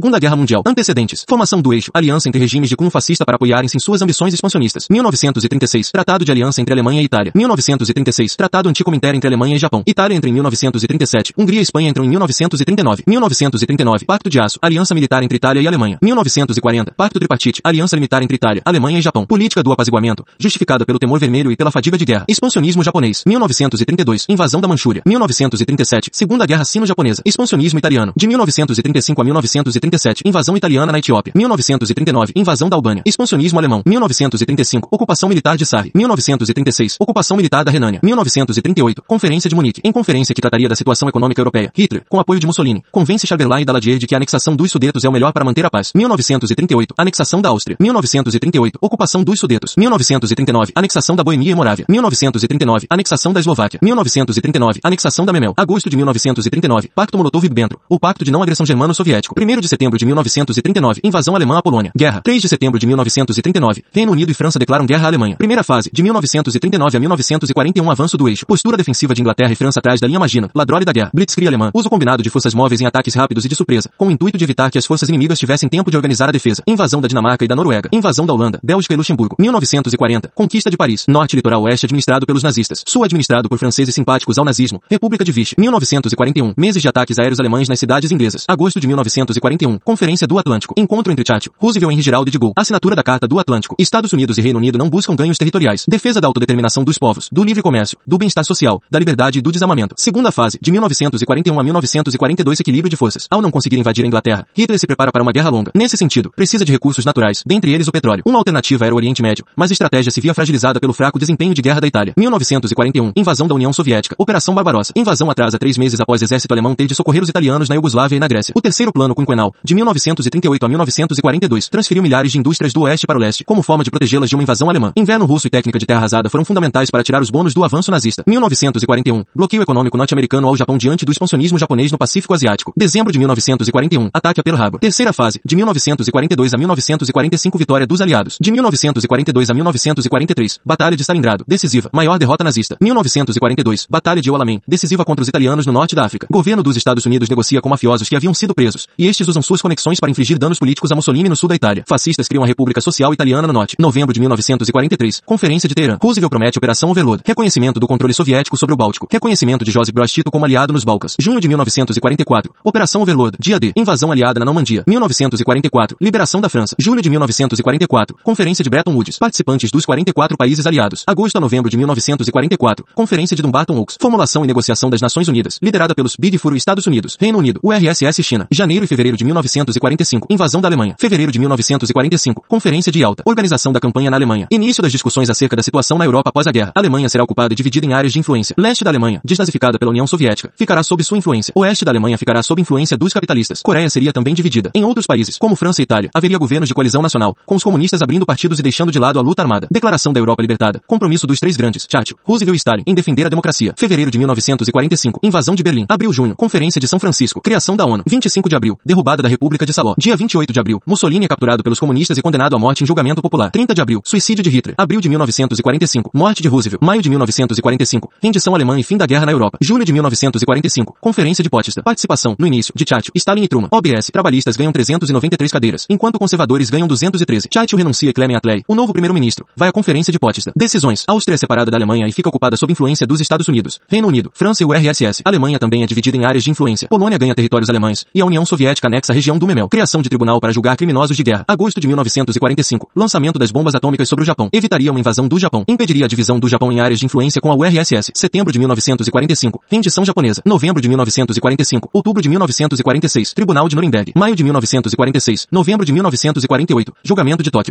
Segunda Guerra Mundial. Antecedentes. Formação do eixo. Aliança entre regimes de cunho fascista para apoiarem-se em suas ambições expansionistas. 1936. Tratado de aliança entre Alemanha e Itália. 1936. Tratado anticominter entre Alemanha e Japão. Itália entra em 1937. Hungria e Espanha entram em 1939. 1939. Pacto de Aço. Aliança militar entre Itália e Alemanha. 1940. Pacto tripartite. Aliança militar entre Itália, Alemanha e Japão. Política do apaziguamento. Justificada pelo temor vermelho e pela fadiga de guerra. Expansionismo japonês. 1932. Invasão da Manchúria. 1937. Segunda Guerra Sino-Japonesa. Expansionismo italiano. De 1935 a 1937. Invasão italiana na Etiópia. 1939. Invasão da Albânia. Expansionismo alemão. 1935. Ocupação militar de Sarre. 1936. Ocupação militar da Renânia. 1938. Conferência de Munique. Em conferência que trataria da situação econômica europeia. Hitler, com apoio de Mussolini, convence Chamberlain e Daladier de que a anexação dos Sudetos é o melhor para manter a paz. 1938. Anexação da Áustria. 1938. Ocupação dos Sudetos. 1939. Anexação da Boemia e Morávia. 1939. Anexação da Eslováquia. 1939. Anexação da Memel. Agosto de 1939. Pacto Molotov-Ribbentrop. O Pacto de Não Agressão Germano-Soviético. 1 de setembro de 1939. Invasão alemã à Polônia. Guerra. 3 de setembro de 1939. Reino Unido e França declaram guerra à Alemanha. Primeira fase. De 1939 a 1941. Avanço do eixo. Postura defensiva de Inglaterra e França atrás da linha Magina. Ladrole da guerra. Blitzkrieg alemã. Uso combinado de forças móveis em ataques rápidos e de surpresa. Com o intuito de evitar que as forças inimigas tivessem tempo de organizar a defesa. Invasão da Dinamarca e da Noruega. Invasão da Holanda. Bélgica e Luxemburgo. 1940. Conquista de Paris. Norte litoral oeste administrado pelos nazistas. Sul administrado por franceses simpáticos ao nazismo. República de Vichy. 1941. Meses de ataques aéreos alemães nas cidades inglesas. Agosto de 1941. Conferência do Atlântico. Encontro entre Churchill, Roosevelt e Henry Gerald de Gaulle. Assinatura da Carta do Atlântico. Estados Unidos e Reino Unido não buscam ganhos territoriais. Defesa da autodeterminação dos povos. Do livre comércio. Do bem-estar social. Da liberdade e do desarmamento. Segunda fase. De 1941 a 1942. Equilíbrio de forças. Ao não conseguir invadir a Inglaterra, Hitler se prepara para uma guerra longa. Nesse sentido, precisa de recursos naturais, dentre eles o petróleo. Uma alternativa era o Oriente Médio, mas a estratégia se via fragilizada pelo fraco desempenho de guerra da Itália. 1941. Invasão da União Soviética. Operação Barbarossa. Invasão atrasa três meses após o exército alemão ter de socorrer os italianos na Iugoslávia e na Grécia. O terceiro plano quinquenal, de 1938 a 1942, transferiu milhares de indústrias do oeste para o leste, como forma de protegê-las de uma invasão alemã. Inverno russo e técnica de terra arrasada foram fundamentais para tirar os bônus do avanço nazista. 1941. Bloqueio econômico norte-americano ao Japão diante do expansionismo japonês no Pacífico Asiático. Dezembro de 1941. Ataque a Pearl Harbor. Terceira fase, de 1942 a 1945 vitória dos aliados. De 1942 a 1943, Batalha de Stalingrado, decisiva, maior derrota nazista. 1942, Batalha de Alamein, decisiva contra os italianos no norte da África. Governo dos Estados Unidos negocia com mafiosos que haviam sido presos, e estes usam suas conexões para infligir danos políticos a Mussolini no sul da Itália. Fascistas criam a República Social Italiana no norte. Novembro de 1943, Conferência de Teherã. Roosevelt promete Operação Overlord. Reconhecimento do controle soviético sobre o Báltico. Reconhecimento de Joseph Broz Tito como aliado nos Balcãs. Junho de 1944, Operação Overlord. Dia D. Invasão aliada na Normandia. 1944, Liberação da França. Julho de 1944, Conferência de Bretton Woods. Participantes dos 44 países aliados. Agosto a novembro de 1944, Conferência de Dumbarton Oaks. Formulação e negociação das Nações Unidas. Liderada pelos Big Four Estados Unidos, Reino Unido, URSS China. Janeiro e fevereiro de 1945, Invasão da Alemanha. Fevereiro de 1945, Conferência de Yalta. Organização da campanha na Alemanha. Início das discussões acerca da situação na Europa após a guerra. A Alemanha será ocupada e dividida em áreas de influência. Leste da Alemanha, desnazificada pela União Soviética, ficará sob sua influência. Oeste da Alemanha ficará sob influência dos capitalistas. Coreia seria também dividida. Em outros países, como França e Itália, haveria governos de coalizão nacional, com os comunistas abrindo partidos e deixando de lado a luta armada. Declaração da Europa libertada. Compromisso dos três grandes, Churchill, Roosevelt e Stalin, em defender a democracia. Fevereiro de 1945, invasão de Berlim. Abril-junho, Conferência de São Francisco, criação da ONU. 25 de abril, derrubada da República de Saló. Dia 28 de abril, Mussolini é capturado pelos comunistas e condenado à morte em julgamento popular. 30 de abril, suicídio de Hitler. Abril de 1945, morte de Roosevelt. Maio de 1945, rendição alemã e fim da guerra na Europa. Julho de 1945, Conferência de Potsdam. Participação, no início, de Churchill, Stalin e Truman. OBS, trabalhistas ganham 393 cadeiras, enquanto conservadores ganham 213. Churchill renuncia Clement Attlee, o novo primeiro-ministro, vai à Conferência de Potsdam. Decisões. Áustria é separada da Alemanha e fica ocupada sob influência dos Estados Unidos. Reino Unido, França e o RSS. Alemanha também é dividida em áreas de influência. Polônia ganha territórios alemães. E a União Soviética anexa região do Memel. Criação de tribunal para julgar criminosos de guerra. Agosto de 1945. Lançamento das bombas atômicas sobre o Japão. Evitaria uma invasão do Japão. Impediria a divisão do Japão em áreas de influência com a URSS. Setembro de 1945. Rendição japonesa. Novembro de 1945. Outubro de 1946. Tribunal de Nuremberg. Maio de 1946. Novembro de 1948. Julgamento de Tóquio.